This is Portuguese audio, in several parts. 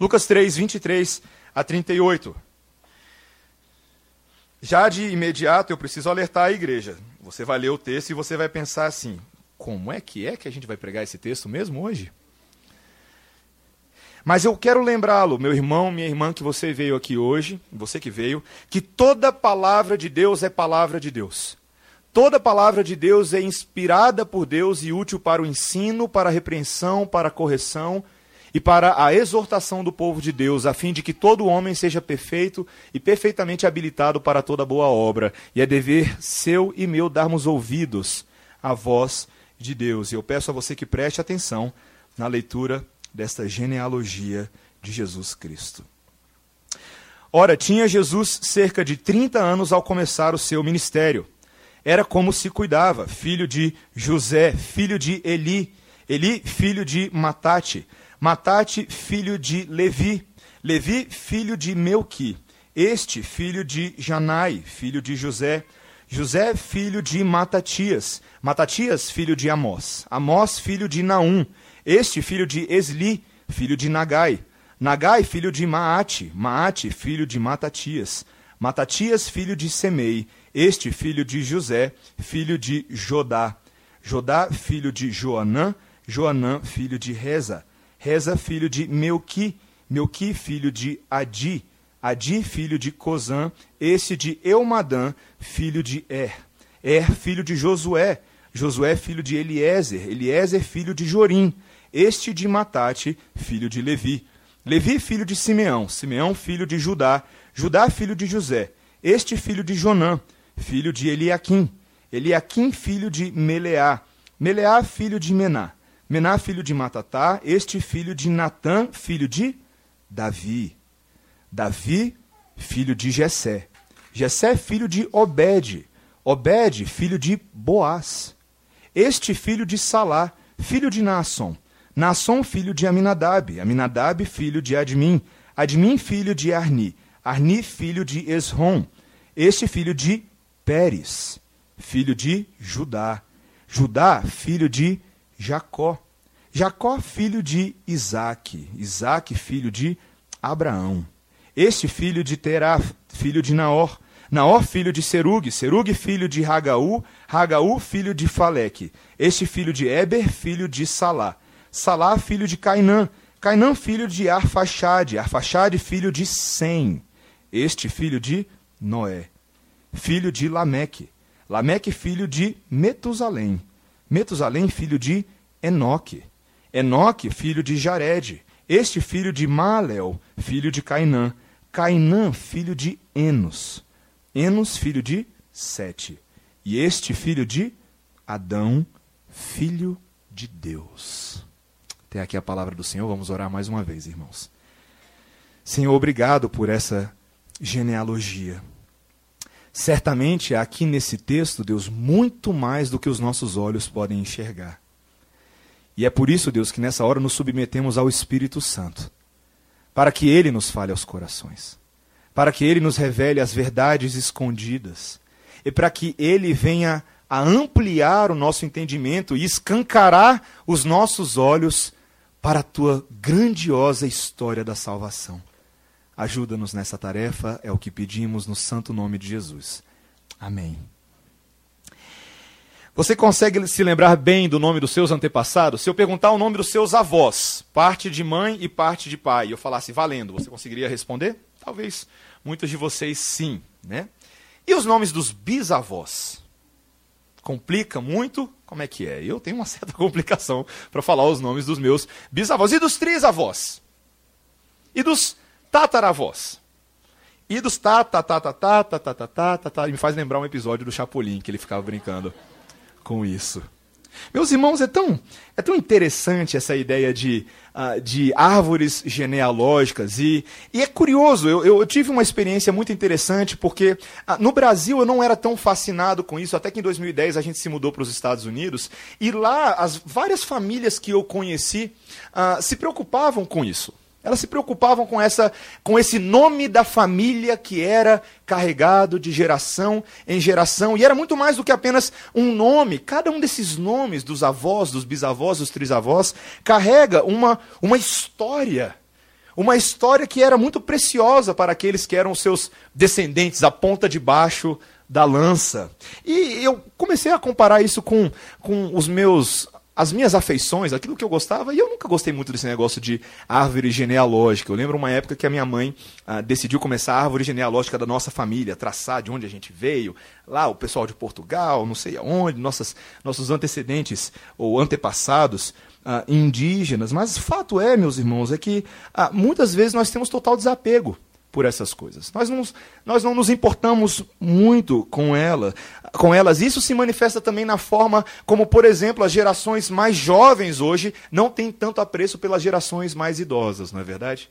Lucas 3, 23 a 38. Já de imediato eu preciso alertar a igreja. Você vai ler o texto e você vai pensar assim: como é que é que a gente vai pregar esse texto mesmo hoje? Mas eu quero lembrá-lo, meu irmão, minha irmã, que você veio aqui hoje, você que veio, que toda palavra de Deus é palavra de Deus. Toda palavra de Deus é inspirada por Deus e útil para o ensino, para a repreensão, para a correção e para a exortação do povo de Deus, a fim de que todo homem seja perfeito e perfeitamente habilitado para toda boa obra. E é dever seu e meu darmos ouvidos à voz de Deus. E eu peço a você que preste atenção na leitura desta genealogia de Jesus Cristo. Ora, tinha Jesus cerca de 30 anos ao começar o seu ministério. Era como se cuidava, filho de José, filho de Eli, Eli, filho de Matate, Matate, filho de Levi, Levi, filho de Melqui, este, filho de Janai, filho de José, José, filho de Matatias, Matatias, filho de Amós, Amós, filho de Naum, este, filho de Esli, filho de Nagai, Nagai, filho de Maate, Maate, filho de Matatias, Matatias, filho de Semei, este, filho de José, filho de Jodá, Jodá, filho de Joanã, Joanã, filho de Reza, Reza, filho de Melqui, Melqui, filho de Adi, Adi, filho de Cozã, esse de Eumadã, filho de Er. Er, filho de Josué, Josué, filho de Eliezer, Eliezer, filho de Jorim, este de Matate, filho de Levi. Levi, filho de Simeão, Simeão, filho de Judá, Judá, filho de José, este filho de Jonã, filho de Eliaquim, Eliaquim, filho de Meleá, Meleá, filho de Mená, Mená, filho de Matatá, este filho de Natã, filho de Davi. Davi, filho de Jessé. Jessé, filho de Obed. Obed, filho de Boaz. Este filho de Salá, filho de Naasson. Naasson, filho de Aminadab. Aminadab, filho de Admin. Admin, filho de Arni. Arni, filho de Esrom. Este filho de Pérez, filho de Judá. Judá, filho de Jacó. Jacó, filho de Isaac. Isaac, filho de Abraão. Este filho de Terá, filho de Naor. Naor, filho de Serug. Serug, filho de Hagaú. Hagaú, filho de Faleque. Este filho de Eber, filho de Salá. Salá, filho de Cainã. Cainã, filho de Arfaxade. Arfaxade, filho de Sem. Este filho de Noé. Filho de Lameque. Lameque, filho de Metusalém. Metusalém, filho de Enoque. Enoque, filho de Jared. Este filho de Malel, filho de Cainã. Cainã, filho de Enos. Enos, filho de Sete. E este filho de Adão, filho de Deus. Até aqui a palavra do Senhor. Vamos orar mais uma vez, irmãos. Senhor, obrigado por essa genealogia. Certamente aqui nesse texto, Deus, muito mais do que os nossos olhos podem enxergar. E é por isso, Deus, que nessa hora nos submetemos ao Espírito Santo, para que ele nos fale aos corações, para que ele nos revele as verdades escondidas, e para que ele venha a ampliar o nosso entendimento e escancarar os nossos olhos para a tua grandiosa história da salvação. Ajuda-nos nessa tarefa, é o que pedimos no santo nome de Jesus. Amém. Você consegue se lembrar bem do nome dos seus antepassados? Se eu perguntar o nome dos seus avós, parte de mãe e parte de pai, e eu falasse valendo, você conseguiria responder? Talvez muitos de vocês sim, né? E os nomes dos bisavós? Complica muito? Como é que é? Eu tenho uma certa complicação para falar os nomes dos meus bisavós. E dos trisavós? E dos tataravós. E dos tá, me faz lembrar um episódio do Chapolin, que ele ficava brincando com isso. Meus irmãos, é tão, é tão interessante essa ideia de, uh, de árvores genealógicas. E, e é curioso, eu, eu, tive uma experiência muito interessante, porque uh, no Brasil eu não era tão fascinado com isso, até que em 2010 a gente se mudou para os Estados Unidos, e lá as várias famílias que eu conheci uh, se preocupavam com isso. Elas se preocupavam com, essa, com esse nome da família que era carregado de geração em geração. E era muito mais do que apenas um nome. Cada um desses nomes, dos avós, dos bisavós, dos trisavós, carrega uma, uma história. Uma história que era muito preciosa para aqueles que eram seus descendentes, a ponta de baixo da lança. E eu comecei a comparar isso com, com os meus as minhas afeições, aquilo que eu gostava, e eu nunca gostei muito desse negócio de árvore genealógica. Eu lembro uma época que a minha mãe ah, decidiu começar a árvore genealógica da nossa família, traçar de onde a gente veio, lá o pessoal de Portugal, não sei aonde, nossas, nossos antecedentes ou antepassados ah, indígenas. Mas fato é, meus irmãos, é que ah, muitas vezes nós temos total desapego por essas coisas. Nós não, nós não nos importamos muito com, ela, com elas. Isso se manifesta também na forma como, por exemplo, as gerações mais jovens hoje não têm tanto apreço pelas gerações mais idosas, não é verdade?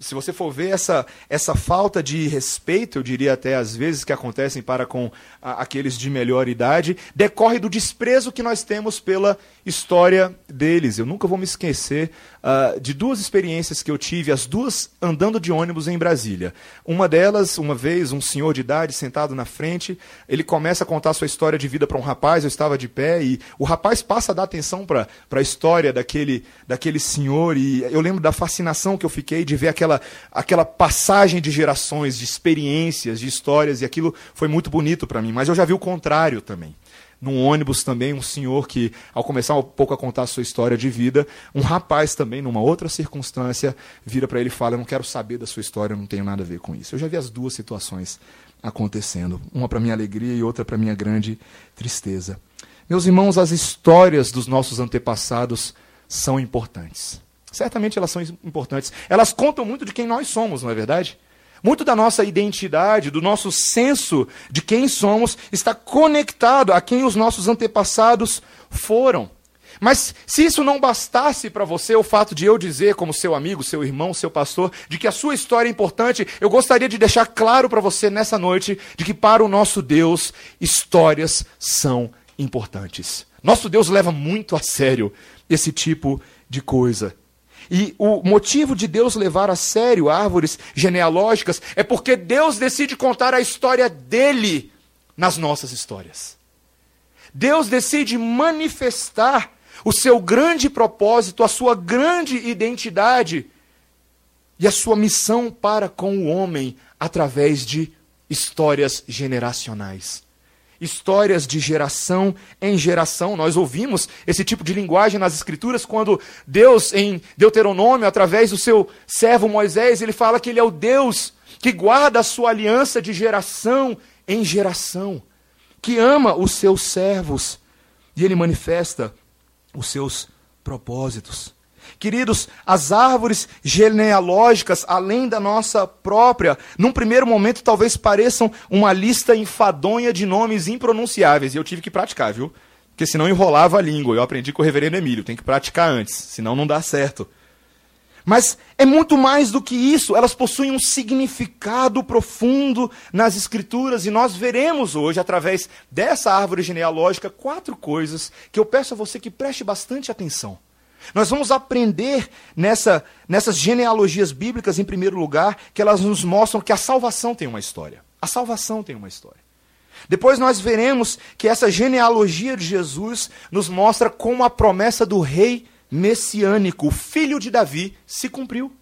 se você for ver essa, essa falta de respeito, eu diria até às vezes que acontecem para com a, aqueles de melhor idade, decorre do desprezo que nós temos pela história deles. Eu nunca vou me esquecer uh, de duas experiências que eu tive, as duas andando de ônibus em Brasília. Uma delas, uma vez, um senhor de idade sentado na frente, ele começa a contar sua história de vida para um rapaz, eu estava de pé, e o rapaz passa a dar atenção para a história daquele, daquele senhor, e eu lembro da fascinação que eu fiquei de ver aquela, aquela passagem de gerações, de experiências, de histórias, e aquilo foi muito bonito para mim. Mas eu já vi o contrário também. Num ônibus também, um senhor que, ao começar um pouco a contar a sua história de vida, um rapaz também, numa outra circunstância, vira para ele e fala: Eu não quero saber da sua história, eu não tenho nada a ver com isso. Eu já vi as duas situações acontecendo, uma para minha alegria e outra para minha grande tristeza. Meus irmãos, as histórias dos nossos antepassados são importantes. Certamente elas são importantes. Elas contam muito de quem nós somos, não é verdade? Muito da nossa identidade, do nosso senso de quem somos, está conectado a quem os nossos antepassados foram. Mas se isso não bastasse para você, o fato de eu dizer, como seu amigo, seu irmão, seu pastor, de que a sua história é importante, eu gostaria de deixar claro para você nessa noite de que para o nosso Deus, histórias são importantes. Nosso Deus leva muito a sério esse tipo de coisa. E o motivo de Deus levar a sério árvores genealógicas é porque Deus decide contar a história dele nas nossas histórias. Deus decide manifestar o seu grande propósito, a sua grande identidade e a sua missão para com o homem através de histórias generacionais histórias de geração em geração. Nós ouvimos esse tipo de linguagem nas Escrituras quando Deus, em Deuteronômio, através do seu servo Moisés, ele fala que ele é o Deus que guarda a sua aliança de geração em geração, que ama os seus servos e ele manifesta os seus propósitos. Queridos, as árvores genealógicas, além da nossa própria, num primeiro momento talvez pareçam uma lista enfadonha de nomes impronunciáveis. E eu tive que praticar, viu? Porque senão enrolava a língua. Eu aprendi com o reverendo Emílio, tem que praticar antes, senão não dá certo. Mas é muito mais do que isso, elas possuem um significado profundo nas Escrituras, e nós veremos hoje, através dessa árvore genealógica, quatro coisas que eu peço a você que preste bastante atenção. Nós vamos aprender nessa, nessas genealogias bíblicas, em primeiro lugar, que elas nos mostram que a salvação tem uma história. A salvação tem uma história. Depois nós veremos que essa genealogia de Jesus nos mostra como a promessa do rei messiânico, o filho de Davi, se cumpriu.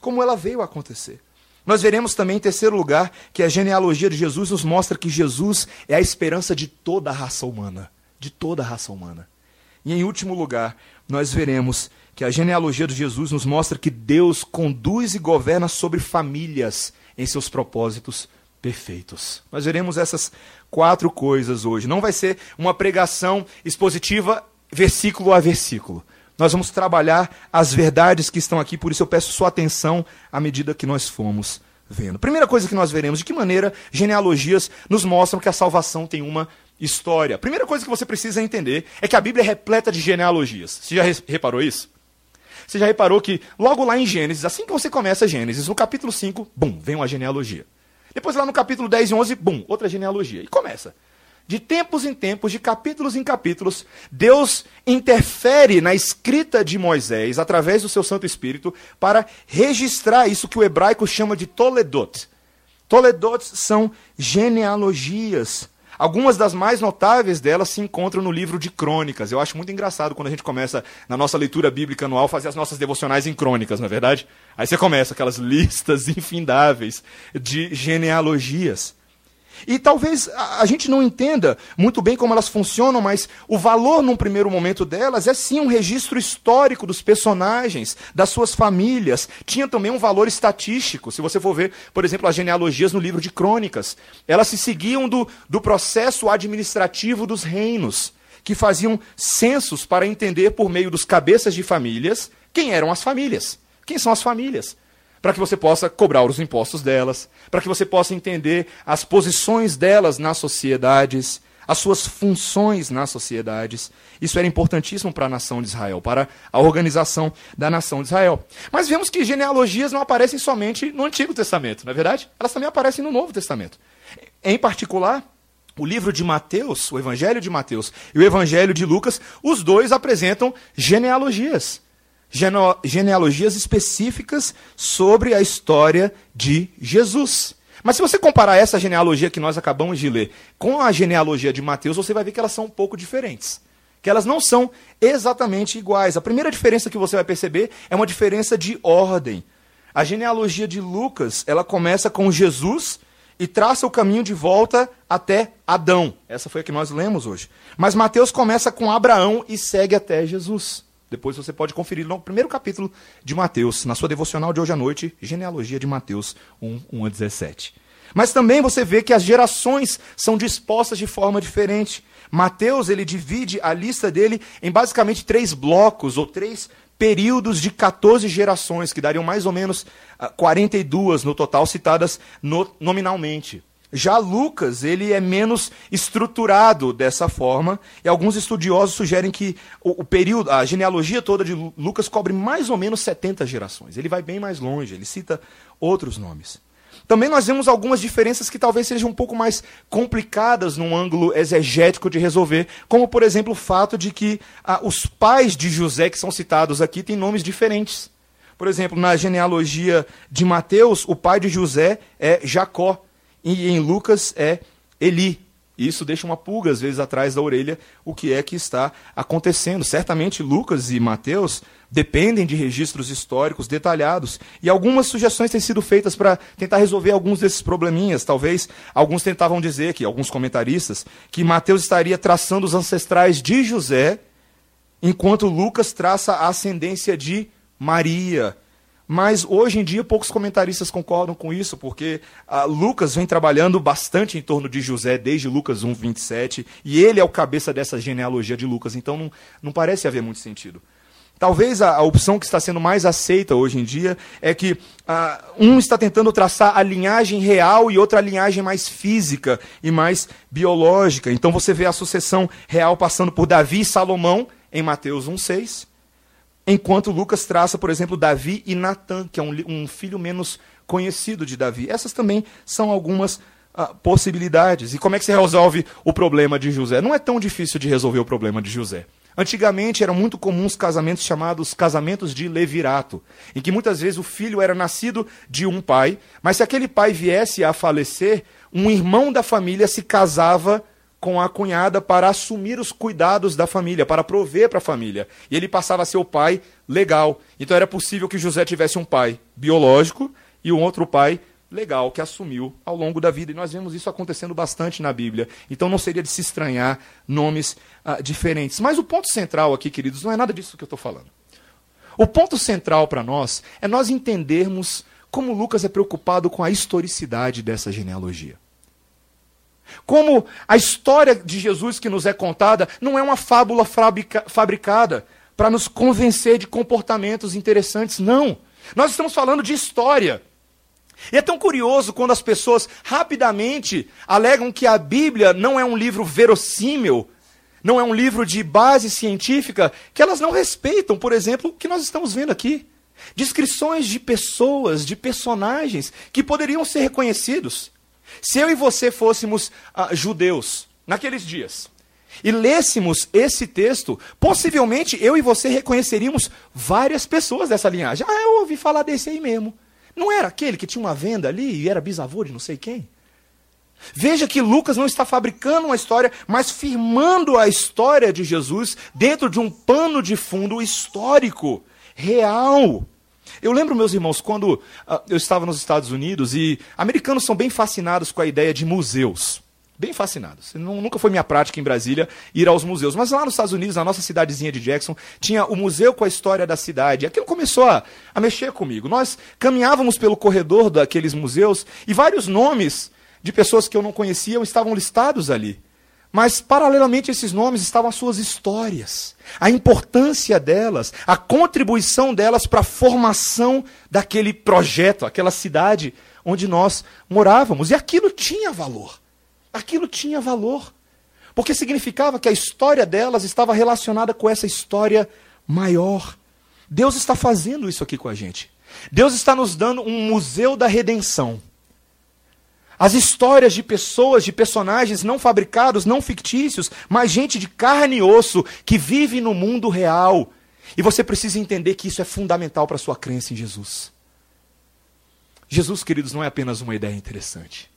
Como ela veio a acontecer. Nós veremos também, em terceiro lugar, que a genealogia de Jesus nos mostra que Jesus é a esperança de toda a raça humana. De toda a raça humana. E em último lugar, nós veremos que a genealogia de Jesus nos mostra que Deus conduz e governa sobre famílias em seus propósitos perfeitos. Nós veremos essas quatro coisas hoje. Não vai ser uma pregação expositiva versículo a versículo. Nós vamos trabalhar as verdades que estão aqui, por isso eu peço sua atenção à medida que nós fomos vendo. Primeira coisa que nós veremos, de que maneira genealogias nos mostram que a salvação tem uma história. A primeira coisa que você precisa entender é que a Bíblia é repleta de genealogias. Você já reparou isso? Você já reparou que logo lá em Gênesis, assim que você começa Gênesis, no capítulo 5, bum, vem uma genealogia. Depois lá no capítulo 10 e 11, bum, outra genealogia. E começa. De tempos em tempos, de capítulos em capítulos, Deus interfere na escrita de Moisés, através do seu Santo Espírito, para registrar isso que o hebraico chama de Toledot. Toledot são genealogias Algumas das mais notáveis delas se encontram no livro de Crônicas. Eu acho muito engraçado quando a gente começa, na nossa leitura bíblica anual, fazer as nossas devocionais em crônicas, não é verdade? Aí você começa aquelas listas infindáveis de genealogias. E talvez a gente não entenda muito bem como elas funcionam, mas o valor num primeiro momento delas é sim um registro histórico dos personagens, das suas famílias. Tinha também um valor estatístico. Se você for ver, por exemplo, as genealogias no livro de Crônicas, elas se seguiam do, do processo administrativo dos reinos, que faziam censos para entender por meio dos cabeças de famílias quem eram as famílias. Quem são as famílias? Para que você possa cobrar os impostos delas, para que você possa entender as posições delas nas sociedades, as suas funções nas sociedades. Isso era importantíssimo para a nação de Israel, para a organização da nação de Israel. Mas vemos que genealogias não aparecem somente no Antigo Testamento, não é verdade? Elas também aparecem no Novo Testamento. Em particular, o livro de Mateus, o Evangelho de Mateus e o Evangelho de Lucas, os dois apresentam genealogias genealogias específicas sobre a história de Jesus. Mas se você comparar essa genealogia que nós acabamos de ler com a genealogia de Mateus, você vai ver que elas são um pouco diferentes. Que elas não são exatamente iguais. A primeira diferença que você vai perceber é uma diferença de ordem. A genealogia de Lucas, ela começa com Jesus e traça o caminho de volta até Adão. Essa foi a que nós lemos hoje. Mas Mateus começa com Abraão e segue até Jesus. Depois você pode conferir no primeiro capítulo de Mateus, na sua devocional de hoje à noite, genealogia de Mateus 1, 1 a 17. Mas também você vê que as gerações são dispostas de forma diferente. Mateus ele divide a lista dele em basicamente três blocos ou três períodos de 14 gerações, que dariam mais ou menos 42 ah, no total, citadas no, nominalmente. Já Lucas, ele é menos estruturado dessa forma, e alguns estudiosos sugerem que o, o, período, a genealogia toda de Lucas cobre mais ou menos 70 gerações. Ele vai bem mais longe, ele cita outros nomes. Também nós vemos algumas diferenças que talvez sejam um pouco mais complicadas num ângulo exegético de resolver, como por exemplo o fato de que ah, os pais de José que são citados aqui têm nomes diferentes. Por exemplo, na genealogia de Mateus, o pai de José é Jacó, e em Lucas é Eli. Isso deixa uma pulga, às vezes, atrás da orelha, o que é que está acontecendo. Certamente Lucas e Mateus dependem de registros históricos detalhados. E algumas sugestões têm sido feitas para tentar resolver alguns desses probleminhas. Talvez alguns tentavam dizer, que alguns comentaristas, que Mateus estaria traçando os ancestrais de José, enquanto Lucas traça a ascendência de Maria. Mas hoje em dia poucos comentaristas concordam com isso, porque ah, Lucas vem trabalhando bastante em torno de José desde Lucas 1, 27, e ele é o cabeça dessa genealogia de Lucas, então não, não parece haver muito sentido. Talvez a, a, opção que está sendo mais aceita hoje em dia é que ah, um está tentando traçar a linhagem real e outra a linhagem mais física e mais biológica. Então você vê a sucessão real passando por Davi e Salomão em Mateus 1,6 Enquanto Lucas traça, por exemplo, Davi e Natan, que é um, um, filho menos conhecido de Davi. Essas também são algumas uh, possibilidades. E como é que se resolve o problema de José? Não é tão difícil de resolver o problema de José. Antigamente eram muito comuns casamentos chamados casamentos de levirato, em que muitas vezes o filho era nascido de um pai, mas se aquele pai viesse a falecer, um irmão da família se casava com a cunhada para assumir os cuidados da família, para prover para a família. E ele passava a ser o pai legal. Então era possível que José tivesse um pai biológico e um outro pai legal que assumiu ao longo da vida. E nós vemos isso acontecendo bastante na Bíblia. Então não seria de se estranhar nomes ah, diferentes. Mas o ponto central aqui, queridos, não é nada disso que eu estou falando. O ponto central para nós é nós entendermos como Lucas é preocupado com a historicidade dessa genealogia. Como a história de Jesus que nos é contada não é uma fábula fabrica fabricada para nos convencer de comportamentos interessantes, não. Nós estamos falando de história. E é tão curioso quando as pessoas rapidamente alegam que a Bíblia não é um livro verossímil, não é um livro de base científica, que elas não respeitam, por exemplo, o que nós estamos vendo aqui. Descrições de pessoas, de personagens que poderiam ser reconhecidos. Se eu e você fôssemos ah, judeus naqueles dias e lêssemos esse texto, possivelmente eu e você reconheceríamos várias pessoas dessa linhagem. Ah, eu ouvi falar desse aí mesmo. Não era aquele que tinha uma venda ali e era bisavô de não sei quem? Veja que Lucas não está fabricando uma história, mas firmando a história de Jesus dentro de um pano de fundo histórico, real. Eu lembro, meus irmãos, quando uh, eu estava nos Estados Unidos e americanos são bem fascinados com a ideia de museus. Bem fascinados. Nunca foi minha prática em Brasília ir aos museus. Mas lá nos Estados Unidos, na nossa cidadezinha de Jackson, tinha o museu com a história da cidade. Aquilo começou a, a mexer comigo. Nós caminhávamos pelo corredor daqueles museus e vários nomes de pessoas que eu não conhecia estavam listados ali. Mas, paralelamente a esses nomes, estavam as suas histórias, a importância delas, a contribuição delas para a formação daquele projeto, aquela cidade onde nós morávamos. E aquilo tinha valor. Aquilo tinha valor. Porque significava que a história delas estava relacionada com essa história maior. Deus está fazendo isso aqui com a gente. Deus está nos dando um museu da redenção. As histórias de pessoas, de personagens não fabricados, não fictícios, mas gente de carne e osso que vive no mundo real. E você precisa entender que isso é fundamental para a sua crença em Jesus. Jesus, queridos, não é apenas uma ideia interessante.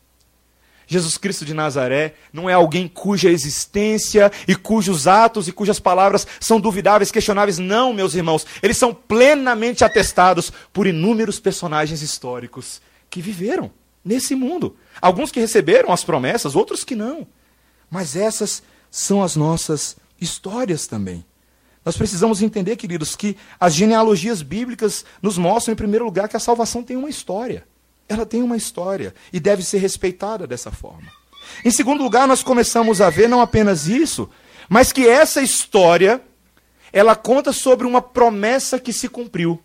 Jesus Cristo de Nazaré não é alguém cuja existência e cujos atos e cujas palavras são duvidáveis, questionáveis. Não, meus irmãos. Eles são plenamente atestados por inúmeros personagens históricos que viveram nesse mundo. Alguns que receberam as promessas, outros que não. Mas essas são as nossas histórias também. Nós precisamos entender, queridos, que as genealogias bíblicas nos mostram, em primeiro lugar, que a salvação tem uma história. Ela tem uma história e deve ser respeitada dessa forma. Em segundo lugar, nós começamos a ver não apenas isso, mas que essa história ela conta sobre uma promessa que se cumpriu.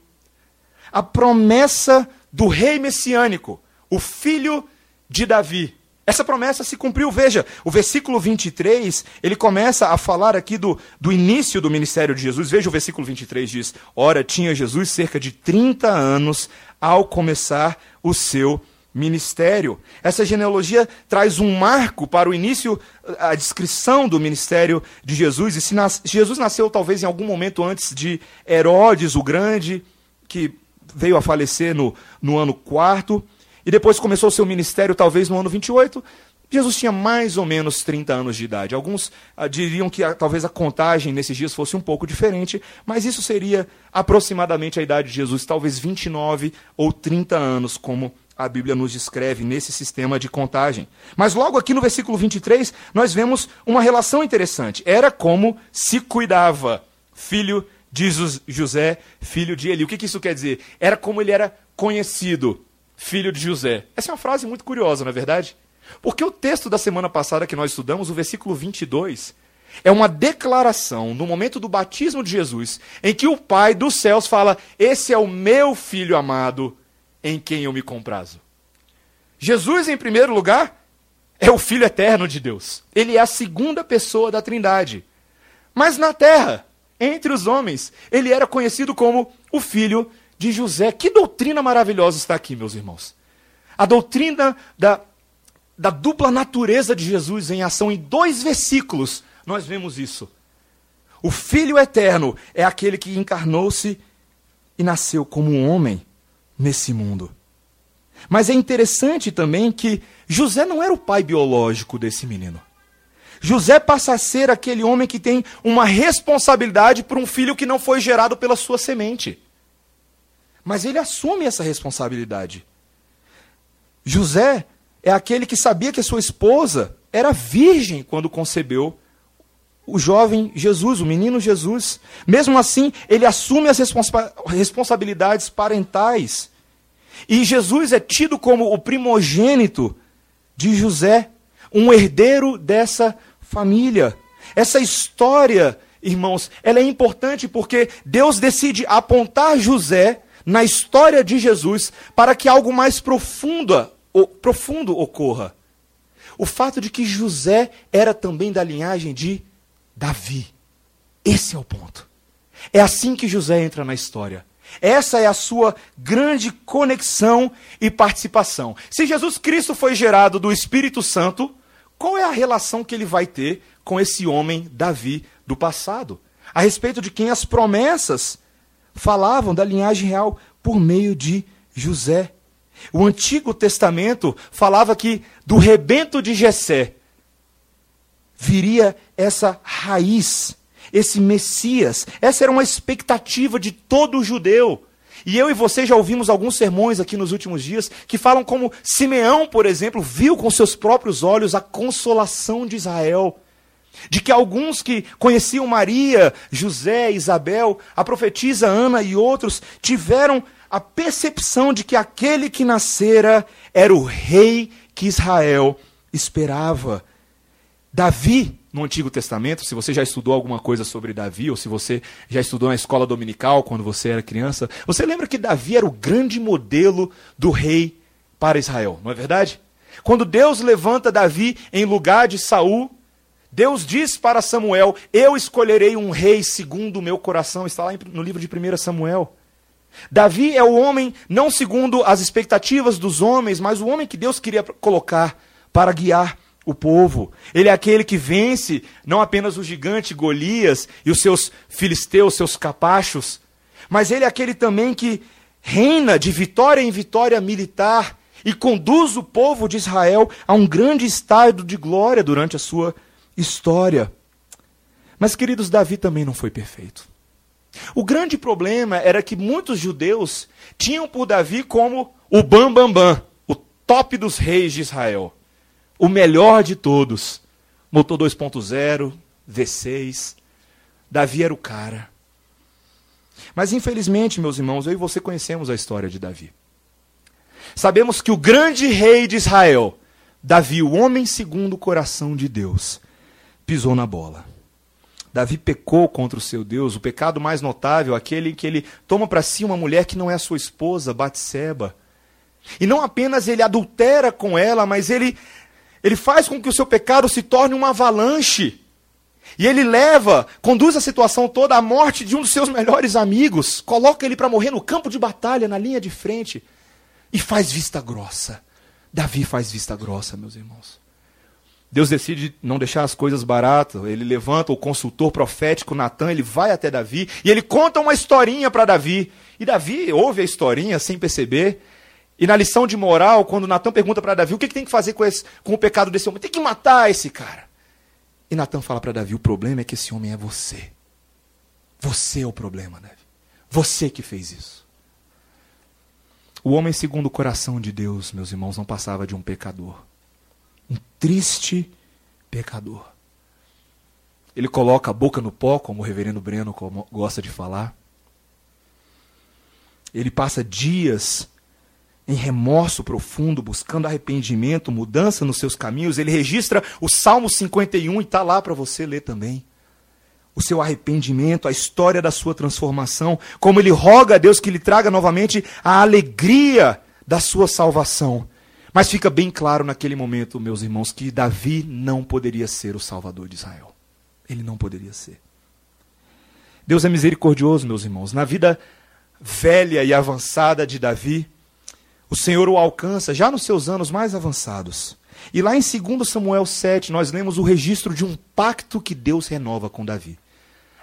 A promessa do rei messiânico, o filho de Davi. Essa promessa se cumpriu. Veja, o versículo 23, ele começa a falar aqui do, do início do ministério de Jesus. Veja o versículo 23, diz: Ora, tinha Jesus cerca de 30 anos ao começar o seu ministério. Essa genealogia traz um marco para o início, a descrição do ministério de Jesus. E se nas, Jesus nasceu talvez em algum momento antes de Herodes o Grande, que veio a falecer no, no ano quarto e depois começou seu ministério talvez no ano 28. Jesus tinha mais ou menos 30 anos de idade. Alguns ah, diriam que ah, talvez a contagem nesses dias fosse um pouco diferente, mas isso seria aproximadamente a idade de Jesus, talvez 29 ou 30 anos, como a Bíblia nos descreve nesse sistema de contagem. Mas logo aqui no versículo 23, nós vemos uma relação interessante. Era como se cuidava, filho de José, filho de Eli. O que, que isso quer dizer? Era como ele era conhecido filho de José. Essa é uma frase muito curiosa, não é verdade? Porque o texto da semana passada que nós estudamos, o versículo 22, é uma declaração no momento do batismo de Jesus, em que o Pai dos céus fala: Esse é o meu filho amado, em quem eu me comprazo. Jesus, em primeiro lugar, é o Filho eterno de Deus. Ele é a segunda pessoa da Trindade. Mas na terra, entre os homens, ele era conhecido como o Filho de José. Que doutrina maravilhosa está aqui, meus irmãos. A doutrina da, da dupla natureza de Jesus em ação em dois versículos. Nós vemos isso. O Filho eterno é aquele que encarnou-se e nasceu como um homem nesse mundo. Mas é interessante também que José não era o pai biológico desse menino. José passa a ser aquele homem que tem uma responsabilidade por um filho que não foi gerado pela sua semente. Mas ele assume essa responsabilidade. José é aquele que sabia que a sua esposa era virgem quando concebeu o jovem Jesus, o menino Jesus. Mesmo assim, ele assume as responsa responsabilidades parentais. E Jesus é tido como o primogênito de José, um herdeiro dessa família. Essa história, irmãos, ela é importante porque Deus decide apontar José na história de Jesus para que algo mais profundo, profundo ocorra. O fato de que José era também da linhagem de Davi. Esse é o ponto. É assim que José entra na história. Essa é a sua grande conexão e participação. Se Jesus Cristo foi gerado do Espírito Santo, qual é a relação que ele vai ter com esse homem Davi do passado? A respeito de quem as promessas falavam da linhagem real por meio de José. O Antigo Testamento falava que do rebento de Jessé viria essa raiz, esse Messias. Essa era uma expectativa de todo judeu. E eu e você já ouvimos alguns sermões aqui nos últimos dias que falam como Simeão, por exemplo, viu com seus próprios olhos a consolação de Israel. De que alguns que conheciam Maria, José, Isabel, a profetisa Ana e outros tiveram a percepção de que aquele que nascera era o rei que Israel esperava. Davi, no Antigo Testamento, se você já estudou alguma coisa sobre Davi, ou se você já estudou na escola dominical quando você era criança, você lembra que Davi era o grande modelo do rei para Israel, não é verdade? Quando Deus levanta Davi em lugar de Saul, Deus diz para Samuel: Eu escolherei um rei segundo o meu coração. Está lá no livro de 1 Samuel. Davi é o homem, não segundo as expectativas dos homens, mas o homem que Deus queria colocar para guiar o povo. Ele é aquele que vence não apenas o gigante Golias e os seus filisteus, seus capachos, mas ele é aquele também que reina de vitória em vitória militar e conduz o povo de Israel a um grande estado de glória durante a sua história. Mas, queridos, Davi também não foi perfeito. O grande problema era que muitos judeus tinham por Davi como o bambambam, bam, bam, o top dos reis de Israel o melhor de todos. Motor 2.0, V6. Davi era o cara. Mas infelizmente, meus irmãos, eu e você conhecemos a história de Davi. Sabemos que o grande rei de Israel, Davi, o homem segundo o coração de Deus, pisou na bola. Davi pecou contra o seu Deus, o pecado mais notável, aquele em que ele toma para si uma mulher que não é sua esposa, Batseba. E não apenas ele adultera com ela, mas ele ele faz com que o seu pecado se torne uma avalanche. E ele leva, conduz a situação toda à morte de um dos seus melhores amigos, coloca ele para morrer no campo de batalha, na linha de frente, e faz vista grossa. Davi faz vista grossa, meus irmãos. Deus decide não deixar as coisas baratas. Ele levanta o consultor profético Natan, ele vai até Davi e ele conta uma historinha para Davi. E Davi ouve a historinha sem perceber. E na lição de moral, quando Natan pergunta para Davi o que, que, tem que fazer com, esse, com o pecado desse homem, tem que matar esse cara. E Natan fala para Davi: o problema é que esse homem é você. Você é o problema, Davi. Você que fez isso. O homem segundo o coração de Deus, meus irmãos, não passava de um pecador. Um triste pecador. Ele coloca a boca no pó, como o reverendo Breno gosta de falar. Ele passa dias em remorso profundo, buscando arrependimento, mudança nos seus caminhos. Ele registra o Salmo 51 e está lá para você ler também. O seu arrependimento, a história da sua transformação, como ele roga a Deus que lhe traga novamente a alegria da sua salvação. Mas fica bem claro naquele momento, meus irmãos, que Davi não poderia ser o salvador de Israel. Ele não poderia ser. Deus é misericordioso, meus irmãos. Na vida velha e avançada de Davi, o Senhor o alcança já nos seus anos mais avançados. E lá em 2 Samuel 7, nós lemos o registro de um pacto que Deus renova com Davi.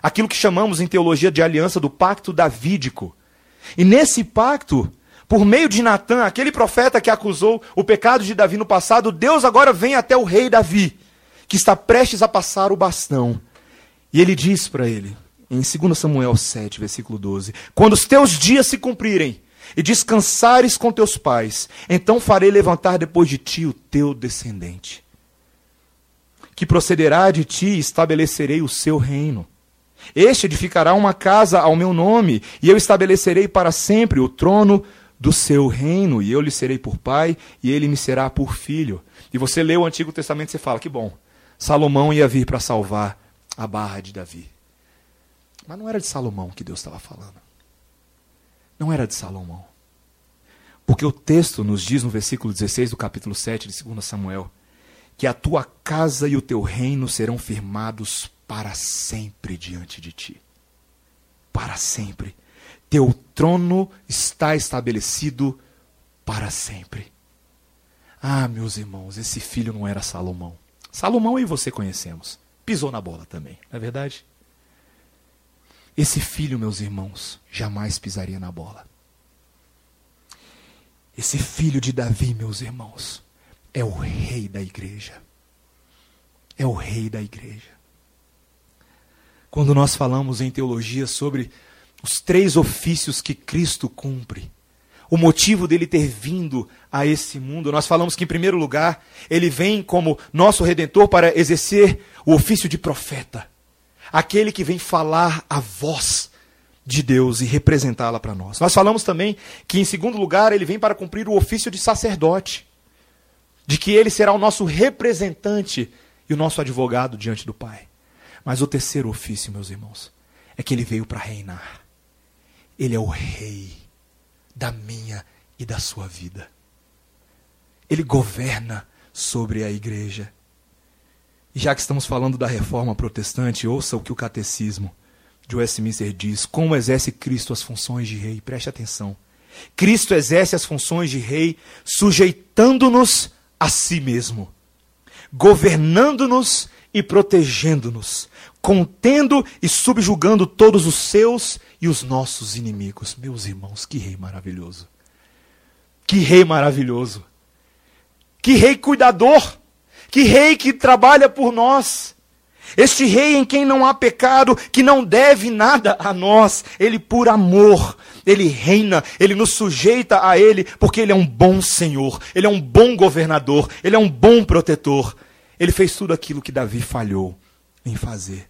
Aquilo que chamamos em teologia de aliança do pacto davídico. E nesse pacto, por meio de Natã, aquele profeta que acusou o pecado de Davi no passado, Deus agora vem até o rei Davi, que está prestes a passar o bastão. E ele diz para ele, em 2 Samuel 7, versículo 12: Quando os teus dias se cumprirem, e descansares com teus pais, então farei levantar depois de ti o teu descendente, que procederá de ti e estabelecerei o seu reino. Este edificará uma casa ao meu nome, e eu estabelecerei para sempre o trono do seu reino, e eu lhe serei por pai, e ele me será por filho. E você lê o Antigo Testamento e você fala: que bom, Salomão ia vir para salvar a barra de Davi. Mas não era de Salomão que Deus estava falando não era de Salomão. Porque o texto nos diz no versículo 16 do capítulo 7 de 2 Samuel que a tua casa e o teu reino serão firmados para sempre diante de ti. Para sempre. Teu trono está estabelecido para sempre. Ah, meus irmãos, esse filho não era Salomão. Salomão e você conhecemos. Pisou na bola também, não é verdade? Esse filho, meus irmãos, jamais pisaria na bola. Esse filho de Davi, meus irmãos, é o rei da igreja. É o rei da igreja. Quando nós falamos em teologia sobre os três ofícios que Cristo cumpre, o motivo dele ter vindo a esse mundo. Nós falamos que, em primeiro lugar, ele vem como nosso redentor para exercer o ofício de profeta, aquele que vem falar a voz de Deus e representá-la para nós. Nós falamos também que, em segundo lugar, ele vem para cumprir o ofício de sacerdote, de que ele será o nosso representante e o nosso advogado diante do Pai. Mas o terceiro ofício, meus irmãos, é que ele veio para reinar. Ele é o rei da minha e da sua vida. Ele governa sobre a igreja. E já que estamos falando da reforma protestante, ouça o que o catecismo de Westminster diz: como exerce Cristo as funções de rei? Preste atenção. Cristo exerce as funções de rei sujeitando-nos a si mesmo, governando-nos e protegendo-nos, contendo e subjugando todos os seus e os nossos inimigos. Meus irmãos, que rei maravilhoso! Que rei maravilhoso! Que rei cuidador! Que rei que trabalha por nós! Este rei em quem não há pecado, que não deve nada a nós, ele por amor, ele reina, ele nos sujeita a ele, porque ele é um bom senhor, ele é um bom governador, ele é um bom protetor. Ele fez tudo aquilo que Davi falhou em fazer.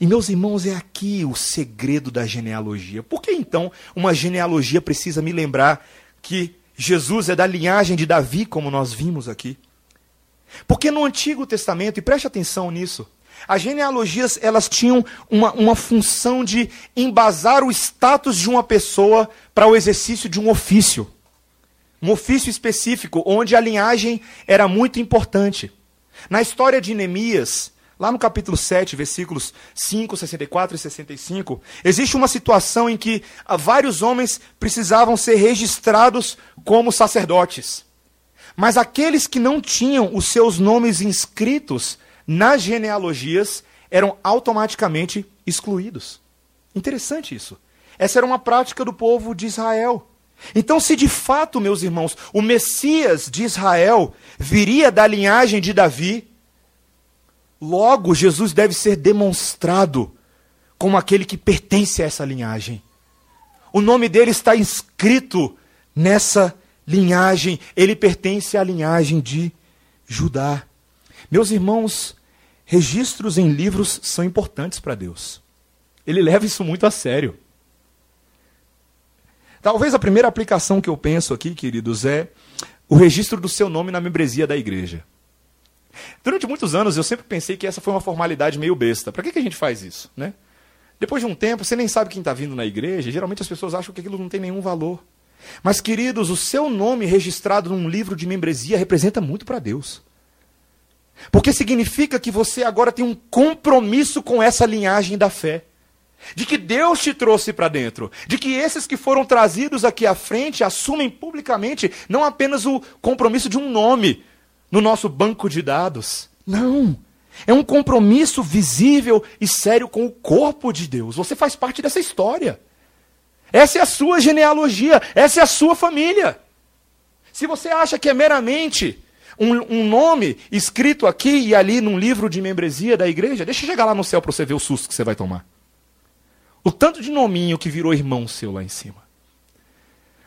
E meus irmãos, é aqui o segredo da genealogia. Por que então uma genealogia precisa me lembrar que Jesus é da linhagem de Davi, como nós vimos aqui? Porque no Antigo Testamento, e preste atenção nisso, as genealogias elas tinham uma, uma função de embasar o status de uma pessoa para o exercício de um ofício. Um ofício específico, onde a linhagem era muito importante. Na história de Neemias, Lá no capítulo 7, versículos 5, 64 e 65, existe uma situação em que vários homens precisavam ser registrados como sacerdotes. Mas aqueles que não tinham os seus nomes inscritos nas genealogias eram automaticamente excluídos. Interessante isso. Essa era uma prática do povo de Israel. Então, se de fato, meus irmãos, o Messias de Israel viria da linhagem de Davi, Logo, Jesus deve ser demonstrado como aquele que pertence a essa linhagem. O nome dele está inscrito nessa linhagem. Ele pertence à linhagem de Judá. Meus irmãos, registros em livros são importantes para Deus. Ele leva isso muito a sério. Talvez a primeira aplicação que eu penso aqui, queridos, é o registro do seu nome na membresia da igreja. Durante muitos anos eu sempre pensei que essa foi uma formalidade meio besta. Para que, que a gente faz isso? Né? Depois de um tempo, você nem sabe quem está vindo na igreja, geralmente as pessoas acham que aquilo não tem nenhum valor. Mas, queridos, o seu nome registrado num livro de membresia representa muito para Deus. Porque significa que você agora tem um compromisso com essa linhagem da fé. De que Deus te trouxe para dentro. De que esses que foram trazidos aqui à frente assumem publicamente não apenas o compromisso de um nome, no nosso banco de dados. Não. É um compromisso visível e sério com o corpo de Deus. Você faz parte dessa história. Essa é a sua genealogia, essa é a sua família. Se você acha que é meramente um, um, nome escrito aqui e ali num livro de membresia da igreja, deixa eu chegar lá no céu para você ver o susto que você vai tomar. O tanto de nominho que virou irmão seu lá em cima.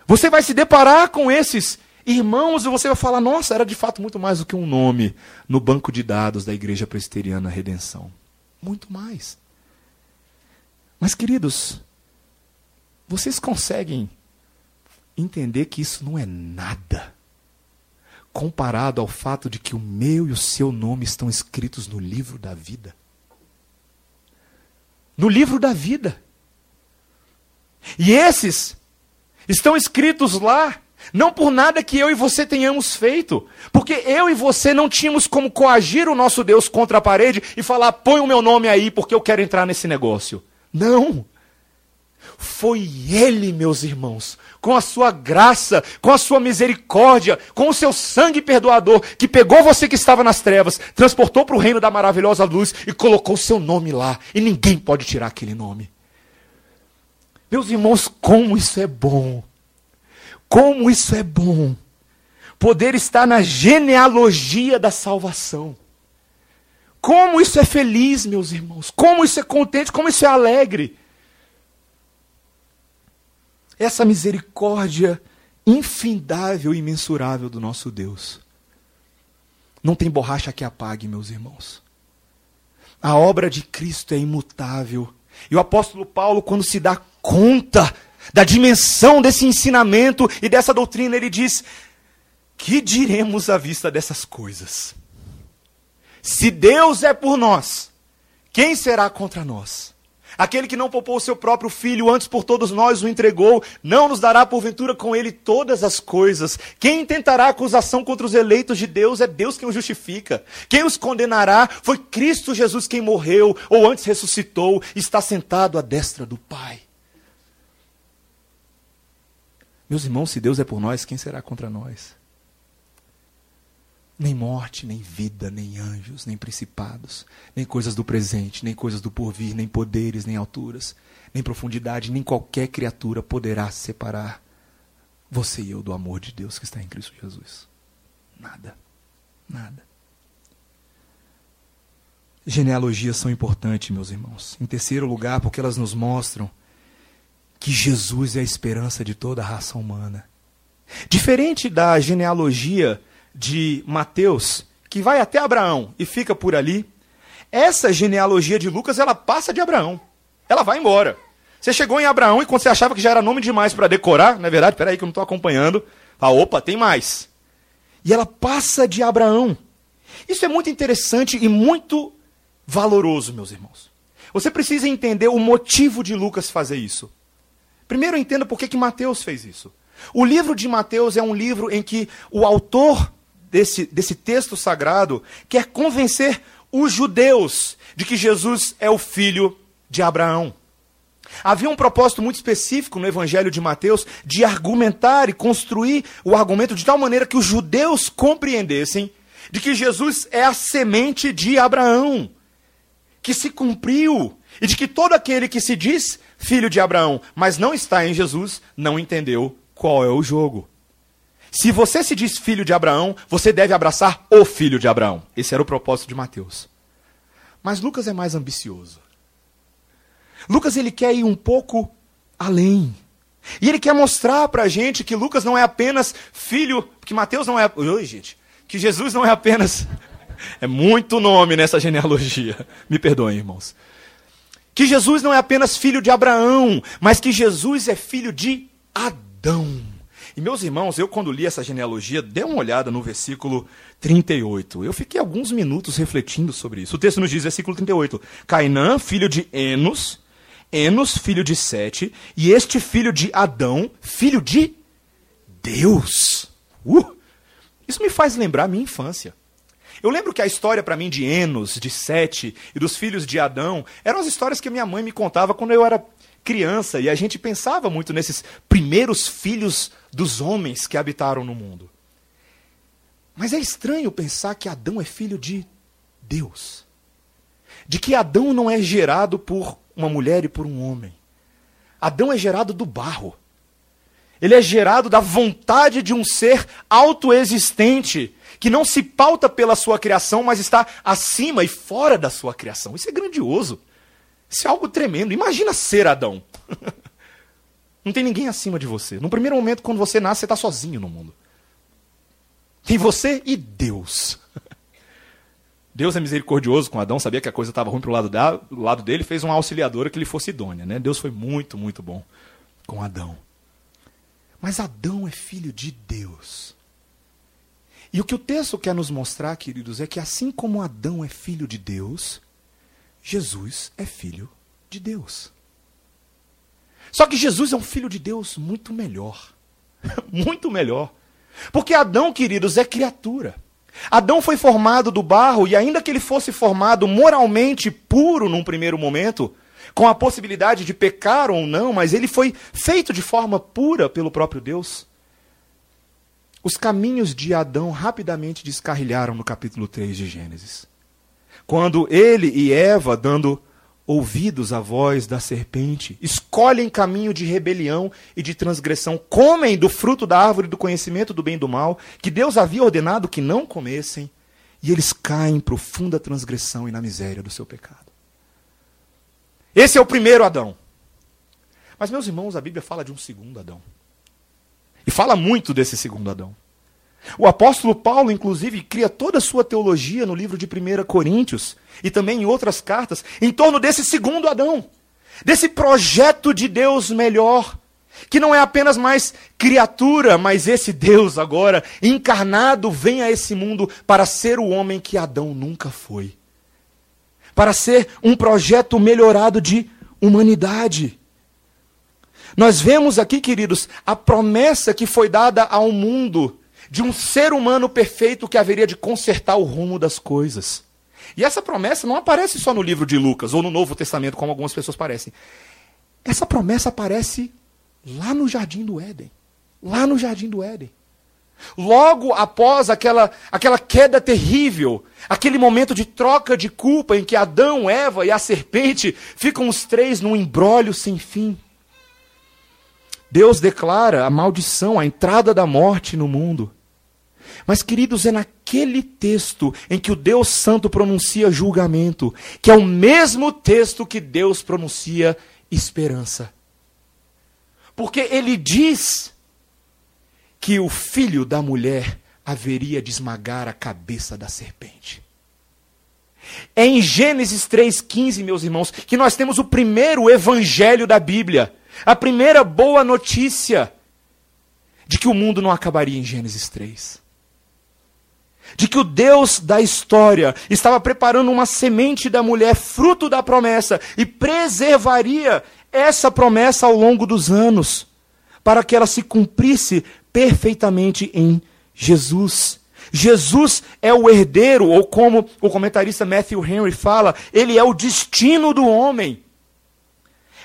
Você vai se deparar com esses irmãos, e você vai falar: nossa, era de fato muito mais do que um nome no banco de dados da Igreja Presbiteriana Redenção. Muito mais. Mas, queridos, vocês conseguem entender que isso não é nada comparado ao fato de que o meu e o seu nome estão escritos no livro da vida? No livro da vida. E esses estão escritos lá não por nada que eu e você tenhamos feito. Porque eu e você não tínhamos como coagir o nosso Deus contra a parede e falar: põe o meu nome aí porque eu quero entrar nesse negócio. Não. Foi Ele, meus irmãos, com a sua graça, com a sua misericórdia, com o seu sangue perdoador, que pegou você que estava nas trevas, transportou para o reino da maravilhosa luz e colocou o seu nome lá. E ninguém pode tirar aquele nome. Meus irmãos, como isso é bom Como isso é bom! Poder estar na genealogia da salvação. Como isso é feliz, meus irmãos. Como isso é contente, como isso é alegre. Essa misericórdia infindável e imensurável do nosso Deus. Não tem borracha que apague, meus irmãos. A obra de Cristo é imutável. E o apóstolo Paulo, quando se dá conta da dimensão desse ensinamento e dessa doutrina, ele diz: Que diremos à vista dessas coisas? Se Deus é por nós, quem será contra nós? Aquele que não poupou o seu próprio filho, antes por todos nós o entregou, não nos dará porventura com ele todas as coisas. Quem intentará acusação contra os eleitos de Deus é Deus quem os justifica. Quem os condenará foi Cristo Jesus quem morreu, ou antes ressuscitou, está sentado à destra do Pai. Meus irmãos, se Deus é por nós, quem será contra nós? Nem morte, nem vida, nem anjos, nem principados, nem coisas do presente, nem coisas do porvir, nem poderes, nem alturas, nem profundidade, nem qualquer criatura poderá separar você e eu do amor de Deus que está em Cristo Jesus. Nada. Nada. Genealogias são importantes, meus irmãos. Em terceiro lugar, porque elas nos mostram que Jesus é a esperança de toda a raça humana. Diferente da genealogia de Mateus, que vai até Abraão e fica por ali, essa genealogia de Lucas, ela passa de Abraão. Ela vai embora. Você chegou em Abraão e quando você achava que já era nome demais para decorar, na é verdade, peraí que eu não estou acompanhando. Ah, opa, tem mais. E ela passa de Abraão. Isso é muito interessante e muito valoroso, meus irmãos. Você precisa entender o motivo de Lucas fazer isso. Primeiro entenda por que, que Mateus fez isso. O livro de Mateus é um livro em que o autor desse, desse texto sagrado quer convencer os judeus de que Jesus é o filho de Abraão. Havia um propósito muito específico no Evangelho de Mateus de argumentar e construir o argumento de tal maneira que os judeus compreendessem de que Jesus é a semente de Abraão, que se cumpriu, e de que todo aquele que se diz filho de Abraão, mas não está em Jesus, não entendeu qual é o jogo. Se você se diz filho de Abraão, você deve abraçar o filho de Abraão. Esse era o propósito de Mateus. Mas Lucas é mais ambicioso. Lucas ele quer ir um pouco além. E ele quer mostrar para a gente que Lucas não é apenas filho, que Mateus não é. Oi, gente. Que Jesus não é apenas. É muito nome nessa genealogia. Me perdoem, irmãos. Que Jesus não é apenas filho de Abraão, mas que Jesus é filho de Adão. E meus irmãos, eu quando li essa genealogia, dei uma olhada no versículo 38. Eu fiquei alguns minutos refletindo sobre isso. O texto nos diz, versículo 38, Cainã, filho de Enos, Enos, filho de Sete, e este filho de Adão, filho de Deus. Uh! Isso me faz lembrar minha infância. Eu lembro que a história para mim de Enos, de Sete e dos filhos de Adão eram as histórias que minha mãe me contava quando eu era criança e a gente pensava muito nesses primeiros filhos dos homens que habitaram no mundo. Mas é estranho pensar que Adão é filho de Deus. De que Adão não é gerado por uma mulher e por um homem. Adão é gerado do barro. Ele é gerado da vontade de um ser autoexistente, que não se pauta pela sua criação, mas está acima e fora da sua criação. Isso é grandioso. Isso é algo tremendo. Imagina ser Adão. Não tem ninguém acima de você. No primeiro momento, quando você nasce, você está sozinho no mundo. Tem você e Deus. Deus é misericordioso com Adão, sabia que a coisa estava ruim para o lado, lado dele, fez uma auxiliadora que lhe fosse idônea. Né? Deus foi muito, muito bom com Adão. Mas Adão é filho de Deus. E o que o texto quer nos mostrar, queridos, é que assim como Adão é filho de Deus, Jesus é filho de Deus. Só que Jesus é um filho de Deus muito melhor. muito melhor. Porque Adão, queridos, é criatura. Adão foi formado do barro, e ainda que ele fosse formado moralmente puro num primeiro momento, com a possibilidade de pecar ou não, mas ele foi feito de forma pura pelo próprio Deus. Os caminhos de Adão rapidamente descarrilharam no capítulo 3 de Gênesis. Quando ele e Eva, dando ouvidos à voz da serpente, escolhem caminho de rebelião e de transgressão, comem do fruto da árvore do conhecimento do bem e do mal, que Deus havia ordenado que não comessem, e eles caem em profunda transgressão e na miséria do seu pecado. Esse é o primeiro Adão. Mas, meus irmãos, a Bíblia fala de um segundo Adão. E fala muito desse segundo Adão. O apóstolo Paulo, inclusive, cria toda a sua teologia no livro de 1 Coríntios e também em outras cartas em torno desse segundo Adão, desse projeto de Deus melhor, que não é apenas mais criatura, mas esse Deus agora encarnado vem a esse mundo para ser o homem que Adão nunca foi. Para ser um projeto melhorado de humanidade. Nós vemos aqui, queridos, a promessa que foi dada ao mundo de um ser humano perfeito que haveria de consertar o rumo das coisas. E essa promessa não aparece só no livro de Lucas ou no Novo Testamento, como algumas pessoas parecem. Essa promessa aparece lá no Jardim do Éden. Lá no Jardim do Éden. Logo após aquela, aquela queda terrível, aquele momento de troca de culpa em que Adão, Eva e a serpente ficam os três num embrólio sem fim. Deus declara a maldição, a entrada da morte no mundo. Mas, queridos, é naquele texto em que o Deus Santo pronuncia julgamento, que é o mesmo texto que Deus pronuncia esperança. Porque ele diz que o filho da mulher haveria de esmagar a cabeça da serpente. É em Gênesis 3,15, meus irmãos, que nós temos o primeiro evangelho da Bíblia, a primeira boa notícia de que o mundo não acabaria em Gênesis 3 de que o Deus da história estava preparando uma semente da mulher, fruto da promessa, e preservaria essa promessa ao longo dos anos, para que ela se cumprisse perfeitamente em Jesus. Jesus é o herdeiro, ou como o comentarista Matthew Henry fala, ele é o destino do homem.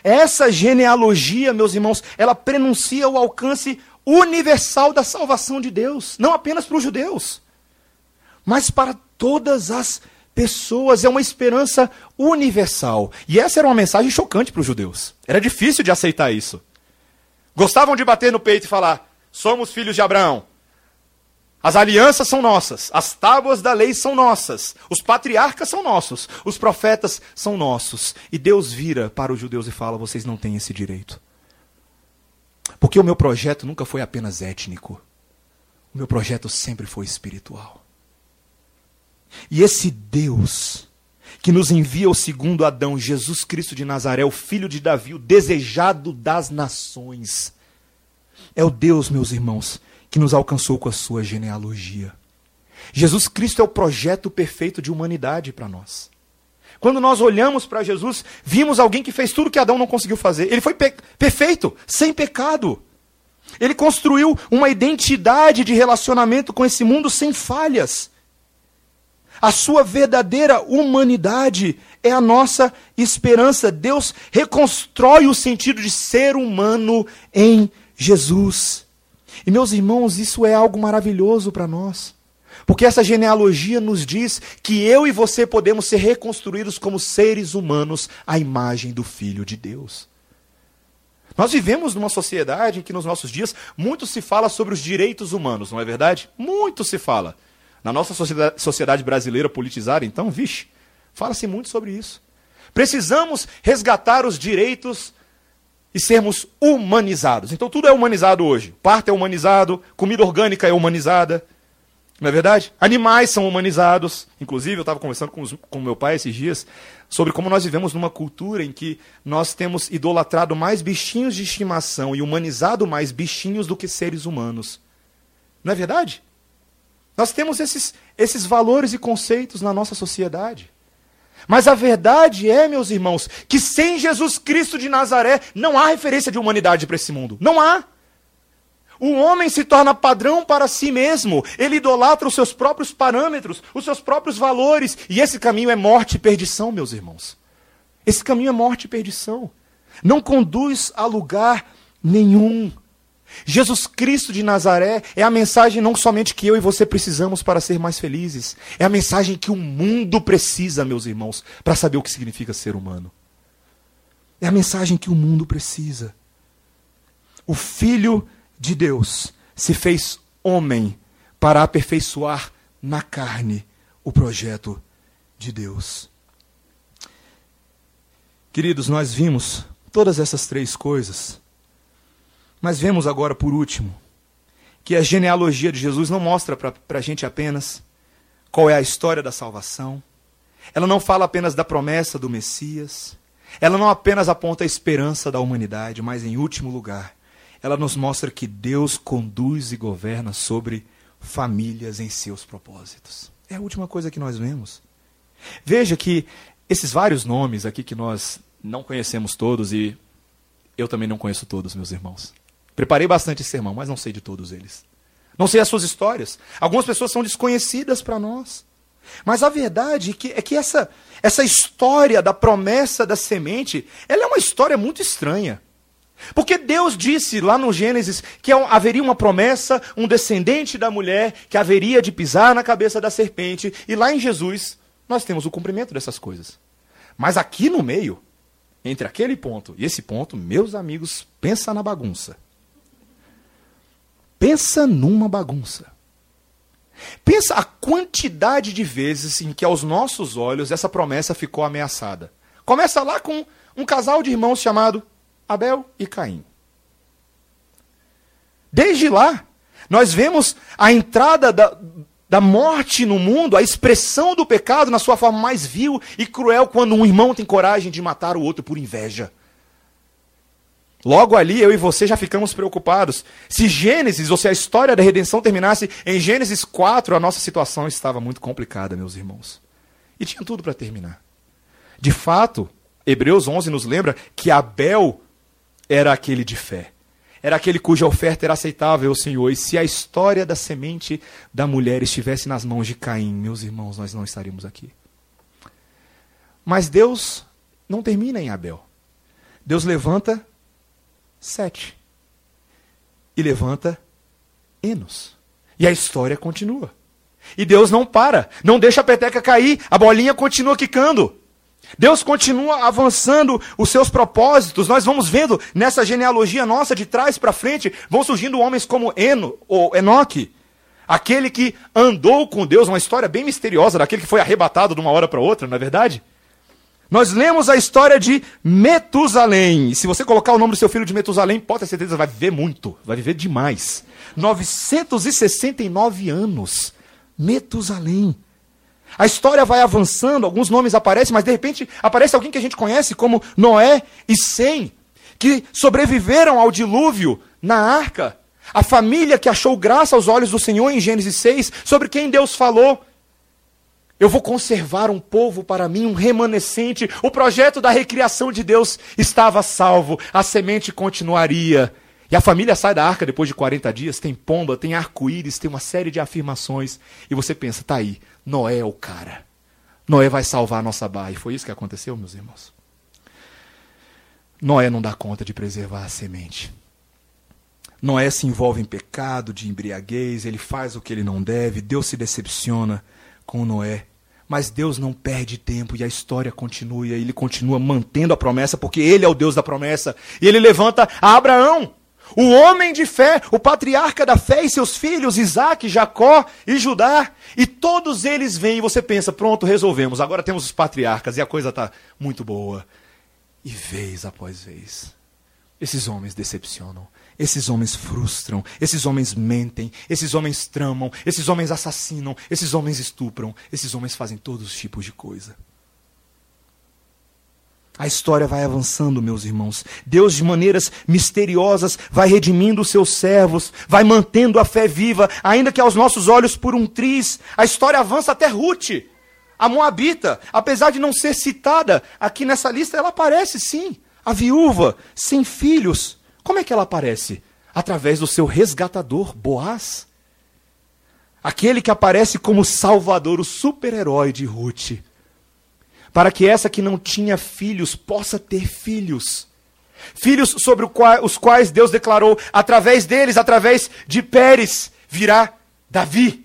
Essa genealogia, meus irmãos, ela prenuncia o alcance universal da salvação de Deus, não apenas para os judeus mas para todas as pessoas. É uma esperança universal. E essa era uma mensagem chocante para os judeus. Era difícil de aceitar isso. Gostavam de bater no peito e falar: somos filhos de Abraão. As alianças são nossas, as tábuas da lei são nossas, os patriarcas são nossos, os profetas são nossos. E Deus vira para os judeus e fala: vocês não têm esse direito. Porque o meu projeto nunca foi apenas étnico. O meu projeto sempre foi espiritual. E esse Deus que nos envia o segundo Adão, Jesus Cristo de Nazaré, o filho de Davi, o desejado das nações, é o Deus, meus irmãos, que nos alcançou com a sua genealogia. Jesus Cristo é o projeto perfeito de humanidade para nós. Quando nós olhamos para Jesus, vimos alguém que fez tudo que Adão não conseguiu fazer. Ele foi perfeito, sem pecado. Ele construiu uma identidade de relacionamento com esse mundo sem falhas. A sua verdadeira humanidade é a nossa esperança. Deus reconstrói o sentido de ser humano em Jesus. E meus irmãos, isso é algo maravilhoso para nós. Porque essa genealogia nos diz que eu e você podemos ser reconstruídos como seres humanos à imagem do Filho de Deus. Nós vivemos numa sociedade em que nos nossos dias muito se fala sobre os direitos humanos, não é verdade? Muito se fala. Na nossa sociedade brasileira politizada, então, vixe, fala-se muito sobre isso. Precisamos resgatar os direitos e sermos humanizados. Então tudo é humanizado hoje. Parto é humanizado, comida orgânica é humanizada. Não é verdade? Animais são humanizados. Inclusive, eu estava conversando com, os, com meu pai esses dias sobre como nós vivemos numa cultura em que nós temos idolatrado mais bichinhos de estimação e humanizado mais bichinhos do que seres humanos. Não é verdade? Nós temos esses, esses valores e conceitos na nossa sociedade. Mas a verdade é, meus irmãos, que sem Jesus Cristo de Nazaré não há referência de humanidade para esse mundo. Não há. O homem se torna padrão para si mesmo. Ele idolatra os seus próprios parâmetros, os seus próprios valores. E esse caminho é morte e perdição, meus irmãos. Esse caminho é morte e perdição. Não conduz a lugar nenhum. Jesus Cristo de Nazaré é a mensagem não somente que eu e você precisamos para ser mais felizes, é a mensagem que o mundo precisa, meus irmãos, para saber o que significa ser humano. É a mensagem que o mundo precisa. O Filho de Deus se fez homem para aperfeiçoar na carne o projeto de Deus. Queridos, nós vimos todas essas três coisas, mas vemos agora, por último, que a genealogia de Jesus não mostra para a gente apenas qual é a história da salvação, ela não fala apenas da promessa do Messias, ela não apenas aponta a esperança da humanidade, mas, em último lugar, ela nos mostra que Deus conduz e governa sobre famílias em seus propósitos. É a última coisa que nós vemos. Veja que esses vários nomes aqui que nós não conhecemos todos e eu também não conheço todos, meus irmãos. Preparei bastante sermão, mas não sei de todos eles. Não sei as suas histórias. Algumas pessoas são desconhecidas para nós. Mas a verdade é que, é que essa, essa história da promessa da semente, ela é uma história muito estranha. Porque Deus disse lá no Gênesis que haveria uma promessa, um descendente da mulher que haveria de pisar na cabeça da serpente, e lá em Jesus nós temos o cumprimento dessas coisas. Mas aqui no meio, entre aquele ponto e esse ponto, meus amigos, pensa na bagunça. Pensa numa bagunça. Pensa a quantidade de vezes em que aos nossos olhos essa promessa ficou ameaçada. Começa lá com um casal de irmãos chamado Abel e Caim. Desde lá, nós vemos a entrada da, da morte no mundo, a expressão do pecado na sua forma mais vil e cruel, quando um irmão tem coragem de matar o outro por inveja. Logo ali, eu e você já ficamos preocupados. Se Gênesis, ou se a história da redenção terminasse em Gênesis 4, a nossa situação estava muito complicada, meus irmãos. E tinha tudo para terminar. De fato, Hebreus 11 nos lembra que Abel era aquele de fé. Era aquele cuja oferta era aceitável ao Senhor. E se a história da semente da mulher estivesse nas mãos de Caim, meus irmãos, nós não estaríamos aqui. Mas Deus não termina em Abel. Deus levanta sete. E levanta Enos. E a história continua. E Deus não para, não deixa a peteca cair, a bolinha continua quicando. Deus continua avançando os seus propósitos. Nós vamos vendo nessa genealogia nossa de trás para frente, vão surgindo homens como Eno ou Enoque, aquele que andou com Deus, uma história bem misteriosa daquele que foi arrebatado de uma hora para outra, não é verdade? Nós lemos a história de Metusalém. E se você colocar o nome do seu filho de Metusalém, pode ter certeza, vai viver muito. Vai viver demais. 969 anos. Metusalém. A história vai avançando, alguns nomes aparecem, mas de repente aparece alguém que a gente conhece como Noé e Sem, que sobreviveram ao dilúvio na arca. A família que achou graça aos olhos do Senhor em Gênesis 6, sobre quem Deus falou. Eu vou conservar um povo para mim, um remanescente. O projeto da recriação de Deus estava salvo, a semente continuaria. E a família sai da arca depois de 40 dias, tem pomba, tem arco-íris, tem uma série de afirmações. E você pensa, tá aí, Noé é o cara. Noé vai salvar a nossa barra. E foi isso que aconteceu, meus irmãos. Noé não dá conta de preservar a semente. Noé se envolve em pecado, de embriaguez, ele faz o que ele não deve, Deus se decepciona com Noé. Mas Deus não perde tempo e a história continua, e ele continua mantendo a promessa, porque ele é o Deus da promessa. E ele levanta Abraão, o homem de fé, o patriarca da fé, e seus filhos, Isaac, Jacó e Judá. E todos eles vêm e você pensa: pronto, resolvemos, agora temos os patriarcas e a coisa está muito boa. E vez após vez, esses homens decepcionam. Esses homens frustram, esses homens mentem, esses homens tramam, esses homens assassinam, esses homens estupram, esses homens fazem todos os tipos de coisa. A história vai avançando, meus irmãos. Deus, de maneiras misteriosas, vai redimindo os seus servos, vai mantendo a fé viva, ainda que aos nossos olhos por um triz. A história avança até Ruth, a Moabita. Apesar de não ser citada aqui nessa lista, ela aparece sim. A viúva, sem filhos, como é que ela aparece? Através do seu resgatador, Boaz. Aquele que aparece como salvador, o super-herói de Ruth. Para que essa que não tinha filhos possa ter filhos. Filhos sobre os quais Deus declarou, através deles, através de Pérez, virá Davi.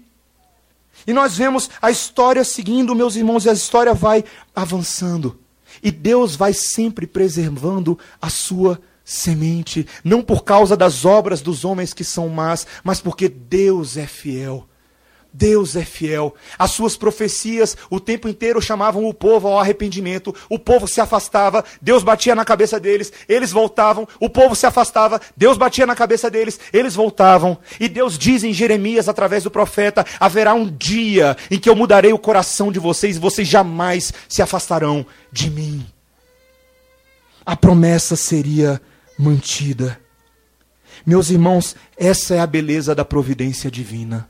E nós vemos a história seguindo, meus irmãos, e a história vai avançando. E Deus vai sempre preservando a sua semente, não por causa das obras dos homens que são más, mas porque Deus é fiel. Deus é fiel. As suas profecias o tempo inteiro chamavam o povo ao arrependimento. O povo se afastava, Deus batia na cabeça deles, eles voltavam. O povo se afastava, Deus batia na cabeça deles, eles voltavam. E Deus diz em Jeremias, através do profeta: haverá um dia em que eu mudarei o coração de vocês e vocês jamais se afastarão de mim. A promessa seria mantida. Meus irmãos, essa é a beleza da providência divina.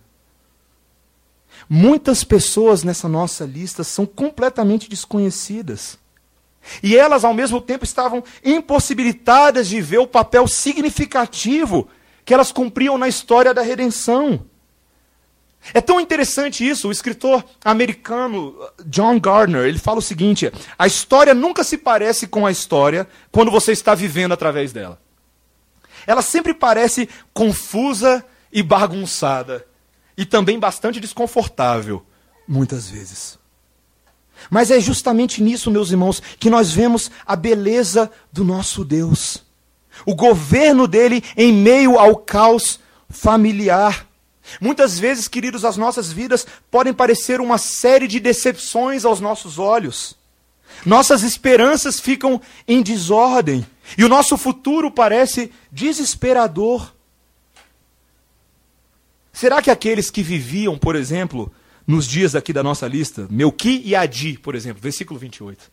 Muitas pessoas nessa nossa lista são completamente desconhecidas. E elas, ao mesmo tempo, estavam impossibilitadas de ver o papel significativo que elas cumpriam na história da redenção. É tão interessante isso, o escritor americano John Gardner, ele fala o seguinte: a história nunca se parece com a história quando você está vivendo através dela. Ela sempre parece confusa e bagunçada e também bastante desconfortável, muitas vezes. Mas é justamente nisso, meus irmãos, que nós vemos a beleza do nosso Deus. O governo dele em meio ao caos familiar. Muitas vezes, queridos, as nossas vidas podem parecer uma série de decepções aos nossos olhos. Nossas esperanças ficam em desordem e o nosso futuro parece desesperador. Será que aqueles que viviam, por exemplo, nos dias aqui da nossa lista, Melqui e Adi, por exemplo, versículo 28,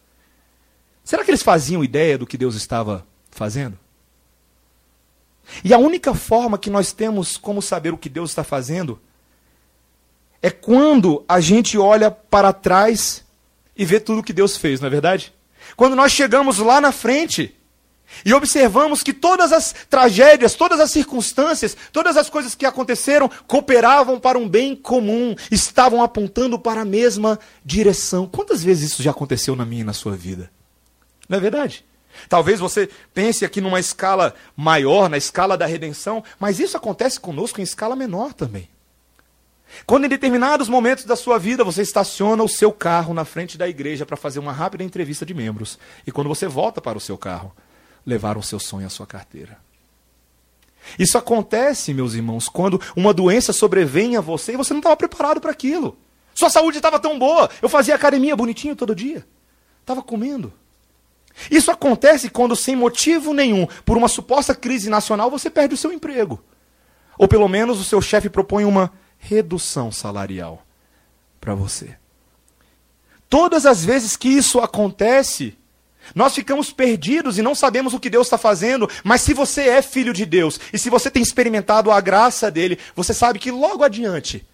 será que eles faziam ideia do que Deus estava fazendo? E a única forma que nós temos como saber o que Deus está fazendo é quando a gente olha para trás e vê tudo o que Deus fez, não é verdade? Quando nós chegamos lá na frente e observamos que todas as tragédias, todas as circunstâncias, todas as coisas que aconteceram cooperavam para um bem comum, estavam apontando para a mesma direção. Quantas vezes isso já aconteceu na minha e na sua vida? Não é verdade? Talvez você pense aqui numa escala maior, na escala da redenção, mas isso acontece conosco em escala menor também. Quando em determinados momentos da sua vida você estaciona o seu carro na frente da igreja para fazer uma rápida entrevista de membros, e quando você volta para o seu carro, levar o seu sonho à sua carteira. Isso acontece, meus irmãos, quando uma doença sobrevém a você e você não estava preparado para aquilo. Sua saúde estava tão boa, eu fazia academia bonitinho todo dia, estava comendo. Isso acontece quando, sem motivo nenhum, por uma suposta crise nacional, você perde o seu emprego. Ou pelo menos o seu chefe propõe uma redução salarial para você. Todas as vezes que isso acontece, nós ficamos perdidos e não sabemos o que Deus está fazendo, mas se você é filho de Deus e se você tem experimentado a graça dele, você sabe que logo adiante,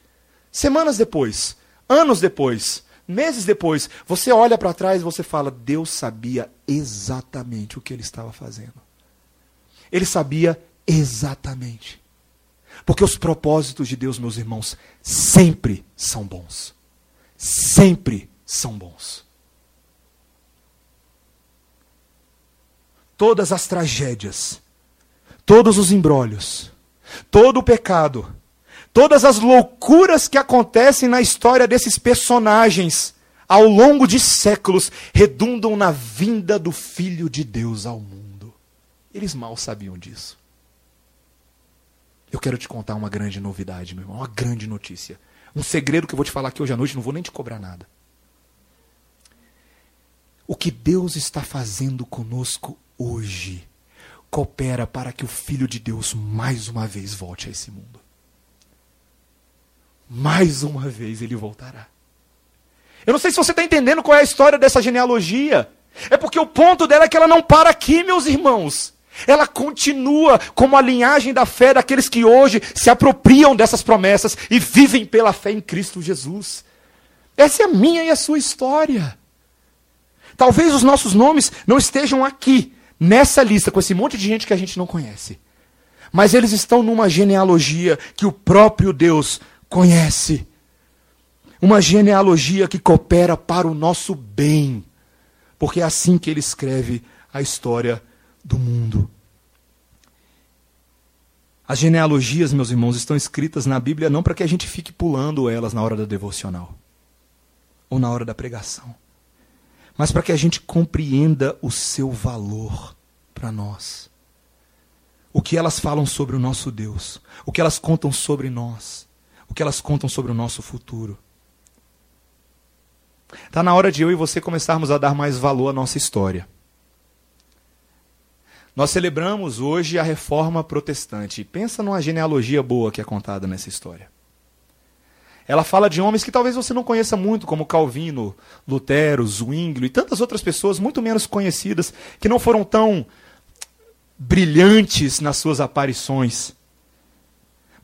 semanas depois, anos depois, meses depois, você olha para trás e você fala: Deus sabia exatamente o que ele estava fazendo. Ele sabia exatamente. Porque os propósitos de Deus, meus irmãos, sempre são bons. Sempre são bons. todas as tragédias, todos os embrólios, todo o pecado, todas as loucuras que acontecem na história desses personagens ao longo de séculos redundam na vinda do Filho de Deus ao mundo. Eles mal sabiam disso. Eu quero te contar uma grande novidade, meu irmão, uma grande notícia. Um segredo que eu vou te falar aqui hoje à noite, não vou nem te cobrar nada. O que Deus está fazendo conosco hoje coopera para que o Filho de Deus mais uma vez volte a esse mundo. Mais uma vez ele voltará. Eu não sei se você está entendendo qual é a história dessa genealogia. É porque o ponto dela é que ela não para aqui, meus irmãos. Ela continua como a linhagem da fé daqueles que hoje se apropriam dessas promessas e vivem pela fé em Cristo Jesus. Essa é a minha e a sua história. Talvez os nossos nomes não estejam aqui, nessa lista, com esse monte de gente que a gente não conhece. Mas eles estão numa genealogia que o próprio Deus conhece. Uma genealogia que coopera para o nosso bem. Porque é assim que ele escreve a história do mundo. As genealogias, meus irmãos, estão escritas na Bíblia não para que a gente fique pulando elas na hora da devocional ou na hora da pregação mas para que a gente compreenda o seu valor para nós. O que elas falam sobre o nosso Deus, o que elas contam sobre nós, o que elas contam sobre o nosso futuro. Está na hora de eu e você começarmos a dar mais valor à nossa história. Nós celebramos hoje a reforma protestante. Pensa numa genealogia boa que é contada nessa história. Ela fala de homens que talvez você não conheça muito, como Calvino, Lutero, Zwinglio e tantas outras pessoas muito menos conhecidas, que não foram tão brilhantes nas suas aparições.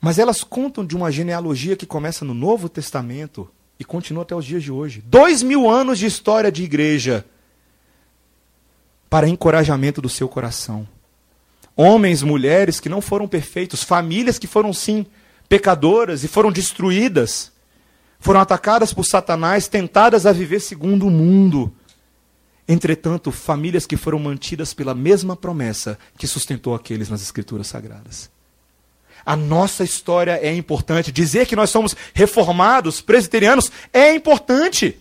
Mas elas contam de uma genealogia que começa no Novo Testamento e continua até os dias de hoje. Dois mil anos de história de igreja para encorajamento do seu coração. Homens, mulheres que não foram perfeitos, famílias que foram sim pecadoras e foram destruídas, foram atacadas por Satanás, tentadas a viver segundo o mundo. Entretanto, famílias que foram mantidas pela mesma promessa que sustentou aqueles nas Escrituras Sagradas. A nossa história é importante. Dizer que nós somos reformados, presbiterianos, é importante.